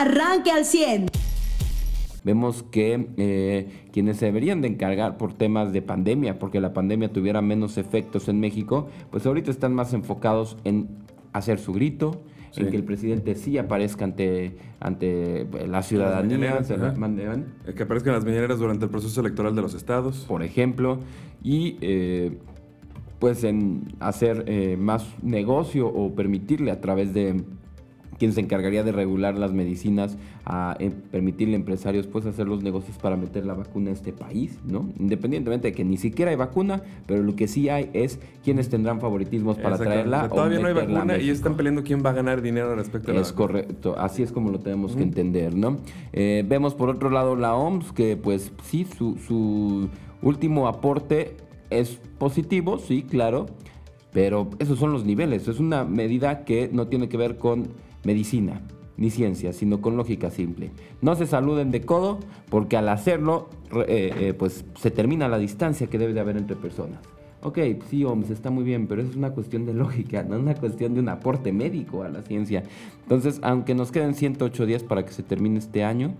arranque al 100. Vemos que eh, quienes se deberían de encargar por temas de pandemia, porque la pandemia tuviera menos efectos en México, pues ahorita están más enfocados en hacer su grito, en que el presidente sí aparezca ante, ante la ciudadanía. que aparezcan las mañaneras durante el proceso electoral de los estados. Por ejemplo, y eh, pues en hacer eh, más negocio o permitirle a través de quien se encargaría de regular las medicinas, a eh, permitirle a empresarios pues hacer los negocios para meter la vacuna a este país, ¿no? Independientemente de que ni siquiera hay vacuna, pero lo que sí hay es quienes tendrán favoritismos para traerla. todavía no hay vacuna y están peleando quién va a ganar dinero respecto a la Es correcto, así es como lo tenemos que entender, ¿no? Eh, vemos por otro lado la OMS que pues sí, su, su último aporte es positivo, sí, claro, pero esos son los niveles. Es una medida que no tiene que ver con medicina ni ciencia, sino con lógica simple. No se saluden de codo porque al hacerlo, eh, eh, pues se termina la distancia que debe de haber entre personas. Ok, sí, OMS, está muy bien, pero eso es una cuestión de lógica, no es una cuestión de un aporte médico a la ciencia. Entonces, aunque nos queden 108 días para que se termine este año,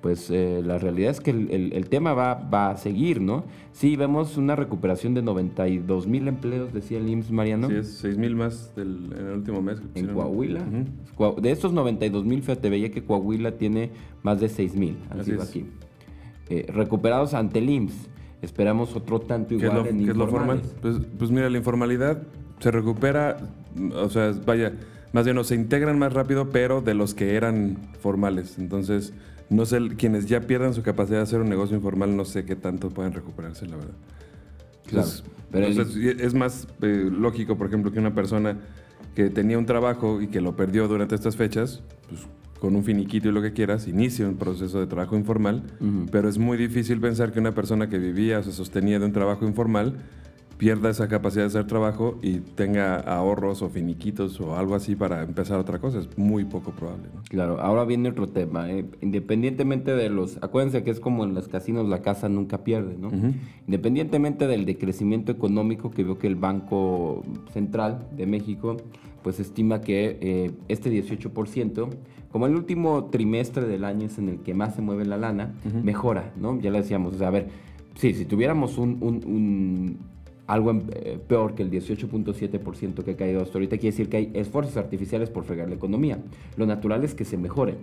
pues eh, la realidad es que el, tema va, va, a seguir, ¿no? Sí, vemos una recuperación de 92 mil empleos, decía el IMSS, Mariano. Sí, es 6 mil más del, en el último mes. En Coahuila. De estos 92 mil, fíjate, veía que Coahuila tiene más de 6 mil, Así aquí. Eh, recuperados ante el IMSS. Esperamos otro tanto igual en ¿qué es lo formal? Pues, pues mira, la informalidad se recupera, o sea, vaya, más bien no, se integran más rápido, pero de los que eran formales. Entonces no sé, quienes ya pierdan su capacidad de hacer un negocio informal, no sé qué tanto pueden recuperarse, la verdad. Claro. pero es más eh, lógico, por ejemplo, que una persona que tenía un trabajo y que lo perdió durante estas fechas, pues con un finiquito y lo que quieras, inicie un proceso de trabajo informal, pero es muy difícil pensar que una persona que vivía o se sostenía de un trabajo informal pierda esa capacidad de hacer trabajo y tenga ahorros o finiquitos o algo así para empezar otra cosa. Es muy poco probable. Claro, ahora viene otro tema. ¿eh? Independientemente de los... Acuérdense que es como en los casinos, la casa nunca pierde, ¿no? Independientemente del decrecimiento económico que veo que el Banco Central de México pues estima que eh, este 18%, como el último trimestre del año es en el que más se mueve la lana, mejora, ¿no? Ya le decíamos, o sea, a ver, sí, si tuviéramos un algo eh, peor que el 18.7% que ha caído hasta ahorita, quiere decir que hay esfuerzos artificiales por fregar la economía. Lo natural es que se mejore.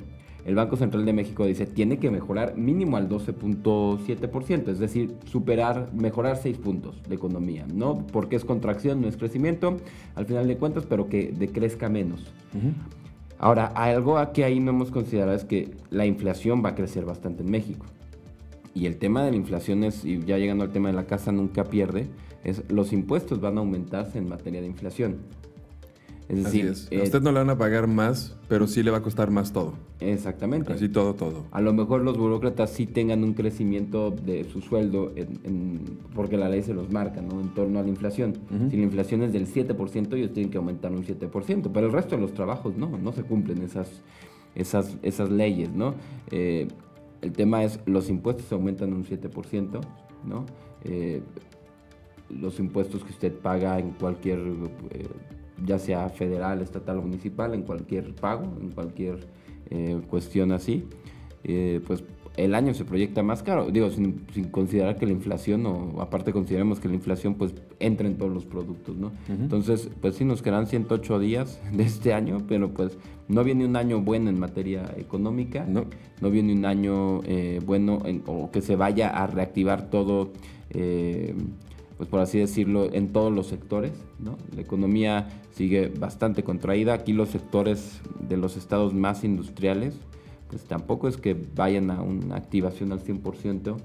El Banco Central de México dice tiene que mejorar mínimo al 12.7%, es decir, superar, mejorar 6 puntos de economía, ¿no? Porque es contracción, no es crecimiento, al final de cuentas, pero que decrezca menos. Ahora, algo que ahí no hemos considerado es que la inflación va a crecer bastante en México. Y el tema de la inflación es, y ya llegando al tema de la casa, nunca pierde, es los impuestos van a aumentarse en materia de inflación. Es decir, a eh, usted no le van a pagar más, pero sí le va a costar más todo. Exactamente. Así todo, todo. A lo mejor los burócratas sí tengan un crecimiento de su sueldo, porque la ley se los marca, ¿no? En torno a la inflación. Si la inflación es del 7%, ellos tienen que aumentar un 7%, pero el resto de los trabajos no, no se cumplen esas, esas, esas leyes, ¿no? Eh, el tema es, los impuestos aumentan un 7%, ¿no? Eh, los impuestos que usted paga en cualquier, eh, ya sea federal, estatal o municipal, en cualquier pago, en cualquier eh, cuestión así, eh, pues el año se proyecta más caro. Digo, sin, considerar que la inflación, o aparte consideremos que la inflación pues entra en todos los productos, ¿no? Entonces, pues sí nos quedan 108 días de este año, pero pues no viene un año bueno en materia económica, no, no viene un año bueno o que se vaya a reactivar todo pues por así decirlo, en todos los sectores. ¿no? La economía sigue bastante contraída. Aquí los sectores de los estados más industriales, pues tampoco es que vayan a una activación al 100%.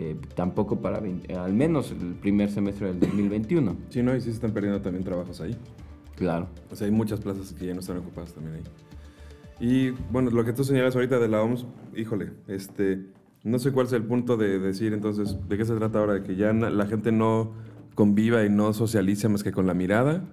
Eh, tampoco para al menos el primer semestre del 2021. Sí, no, y sí se están perdiendo también trabajos ahí. Claro. O sea, hay muchas plazas que ya no están ocupadas también ahí. Y bueno, lo que tú señalas ahorita de la OMS, híjole, este, no sé cuál es el punto de decir entonces, ¿de qué se trata ahora? ¿De que ya la gente no conviva y no socialice más que con la mirada?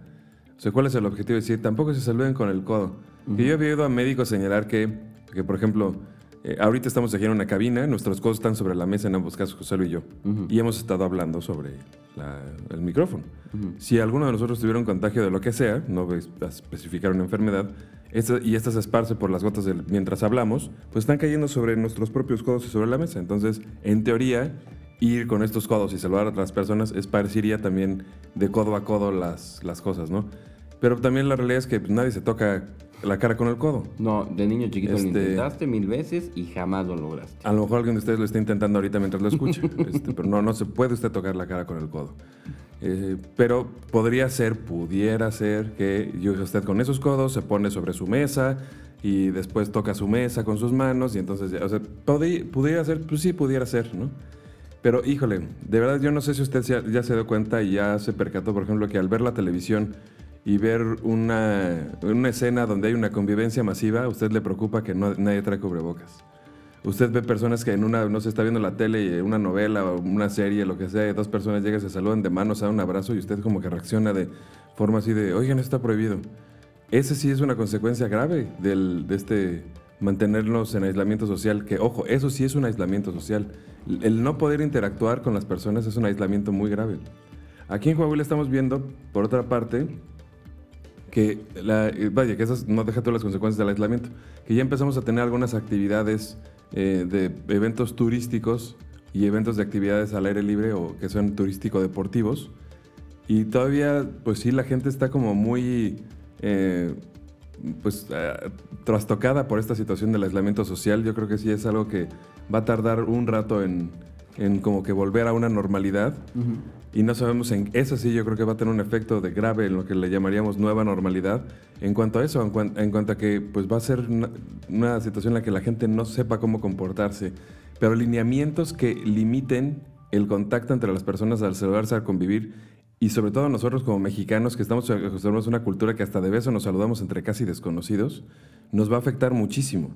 O sea, ¿cuál es el objetivo? de decir, tampoco se saluden con el codo. Yo he oído a médicos señalar que, que por ejemplo, eh, ahorita estamos aquí en una cabina, nuestros codos están sobre la mesa en ambos casos, José y yo, y hemos estado hablando sobre el micrófono. Si alguno de nosotros tuviera un contagio de lo que sea, no voy a especificar una enfermedad, y estas se esparce por las gotas mientras hablamos, pues están cayendo sobre nuestros propios codos y sobre la mesa. Entonces, en teoría, ir con estos codos y saludar a otras personas esparciría también de codo a codo las, las cosas, ¿no? Pero también la realidad es que pues, nadie se toca la cara con el codo. No, de niño chiquito lo este, intentaste mil veces y jamás lo lograste. A lo mejor alguien de ustedes lo está intentando ahorita mientras lo escucha, este, pero no, no se puede usted tocar la cara con el codo. Eh, pero podría ser, pudiera ser que yo usted con esos codos se pone sobre su mesa y después toca su mesa con sus manos y entonces, o sea, pudiera ser, pues sí, pudiera ser, ¿no? Pero híjole, de verdad yo no sé si usted ya se dio cuenta y ya se percató, por ejemplo, que al ver la televisión y ver una, una escena donde hay una convivencia masiva, usted le preocupa que no, nadie trae cubrebocas. Usted ve personas que en una, no se está viendo la tele, una novela o una serie, lo que sea, dos personas llegan, se saludan de manos, a un abrazo y usted como que reacciona de forma así de, oigan, está prohibido. Ese sí es una consecuencia grave del, de este mantenernos en aislamiento social, que ojo, eso sí es un aislamiento social. El no poder interactuar con las personas es un aislamiento muy grave. Aquí en Coahuila estamos viendo, por otra parte, que, la, eh, vaya, que esas no deja todas las consecuencias del aislamiento, que ya empezamos a tener algunas actividades eh, de eventos turísticos y eventos de actividades al aire libre o que son turístico-deportivos. Y todavía, pues sí, la gente está como muy, eh, pues, trastocada por esta situación del aislamiento social. Yo creo que sí es algo que va a tardar un rato en, en como que volver a una normalidad. Y no sabemos en eso sí yo creo que va a tener un efecto de grave en lo que le llamaríamos nueva normalidad. En cuanto a eso, en, cuanto a que pues va a ser una, situación en la que la gente no sepa cómo comportarse, pero lineamientos que limiten el contacto entre las personas al celularse, al convivir y sobre todo nosotros como mexicanos que estamos acostumbrados a una cultura que hasta de beso nos saludamos entre casi desconocidos, nos va a afectar muchísimo.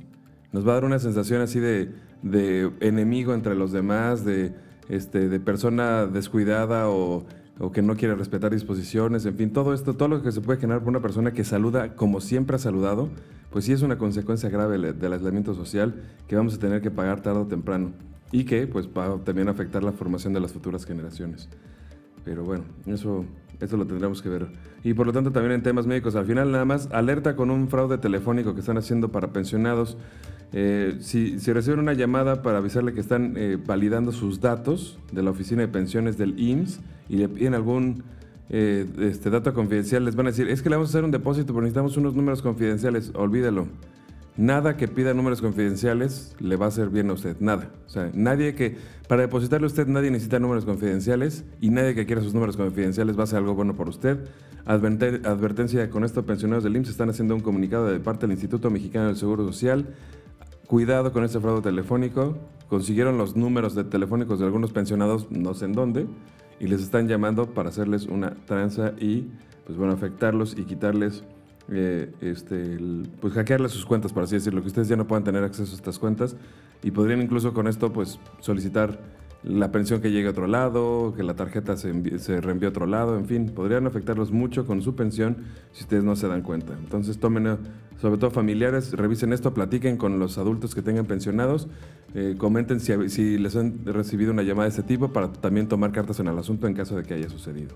Nos va a dar una sensación así de, de enemigo entre los demás, de, este, de persona descuidada o, o, que no quiere respetar disposiciones, en fin, todo esto, todo lo que se puede generar por una persona que saluda como siempre ha saludado, pues sí es una consecuencia grave del aislamiento social que vamos a tener que pagar tarde o temprano y que pues va a también afectar la formación de las futuras generaciones. Pero bueno, eso, eso lo tendremos que ver. Y por lo tanto también en temas médicos, al final nada más alerta con un fraude telefónico que están haciendo para pensionados. Eh, si, reciben una llamada para avisarle que están eh, validando sus datos de la oficina de pensiones del IMSS y le piden algún eh, este, dato confidencial, les van a decir, es que le vamos a hacer un depósito, pero necesitamos unos números confidenciales, olvídelo. Nada que pida números confidenciales le va a hacer bien a usted, nada. O sea, nadie que, para depositarle a usted, nadie necesita números confidenciales y nadie que quiera sus números confidenciales va a hacer algo bueno por usted. advertencia, con esto pensionados del IMSS están haciendo un comunicado de parte del Instituto Mexicano del Seguro Social Cuidado con este fraude telefónico. Consiguieron los números de telefónicos de algunos pensionados, no sé en dónde, y les están llamando para hacerles una tranza y, pues bueno, afectarlos y quitarles, eh, este, pues hackearles sus cuentas, por así decirlo, que ustedes ya no puedan tener acceso a estas cuentas y podrían incluso con esto, pues, solicitar la pensión que llegue a otro lado, que la tarjeta se, se reenvíe a otro lado, en fin, podrían afectarlos mucho con su pensión si ustedes no se dan cuenta. Entonces tomen, sobre todo familiares, revisen esto, platiquen con los adultos que tengan pensionados, eh, comenten si, si, les han recibido una llamada de este tipo para también tomar cartas en el asunto en caso de que haya sucedido.